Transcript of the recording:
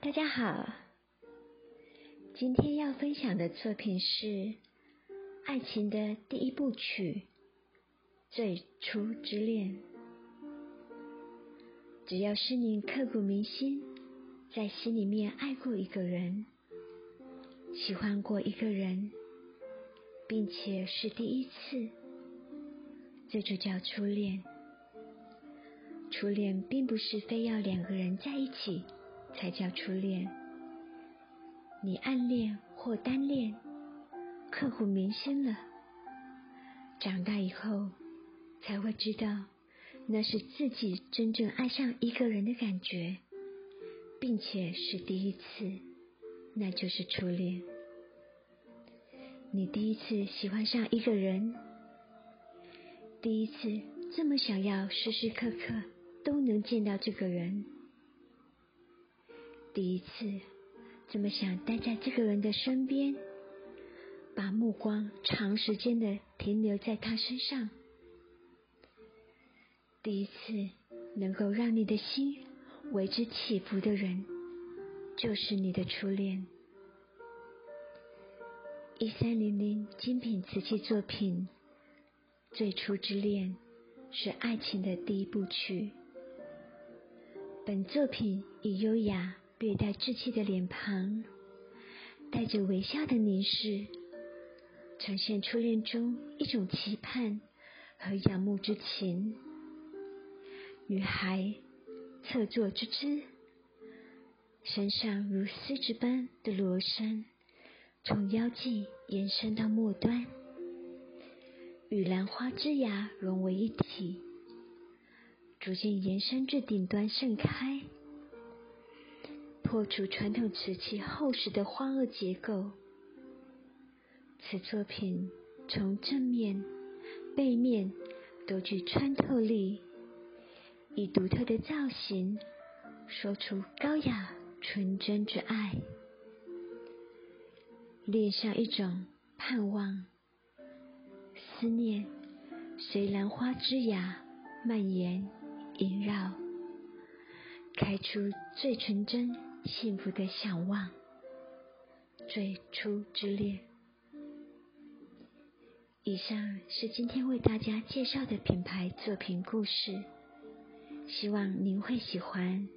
大家好，今天要分享的作品是《爱情的第一部曲》——最初之恋。只要是你刻骨铭心，在心里面爱过一个人，喜欢过一个人，并且是第一次，这就叫初恋。初恋并不是非要两个人在一起。才叫初恋。你暗恋或单恋，刻骨铭心了。长大以后才会知道，那是自己真正爱上一个人的感觉，并且是第一次，那就是初恋。你第一次喜欢上一个人，第一次这么想要时时刻刻都能见到这个人。第一次，这么想待在这个人的身边，把目光长时间的停留在他身上。第一次，能够让你的心为之起伏的人，就是你的初恋。一三零零精品瓷器作品《最初之恋》，是爱情的第一部曲。本作品以优雅。略带稚气的脸庞，带着微笑的凝视，呈现初恋中一种期盼和仰慕之情。女孩侧坐之姿，身上如丝织般的罗衫，从腰际延伸到末端，与兰花枝桠融为一体，逐渐延伸至顶端盛开。破除传统瓷器厚实的花萼结构，此作品从正面、背面都具穿透力，以独特的造型说出高雅纯真之爱，恋上一种盼望、思念，随兰花枝桠蔓延萦绕，开出最纯真。幸福的向往，最初之恋。以上是今天为大家介绍的品牌作品故事，希望您会喜欢。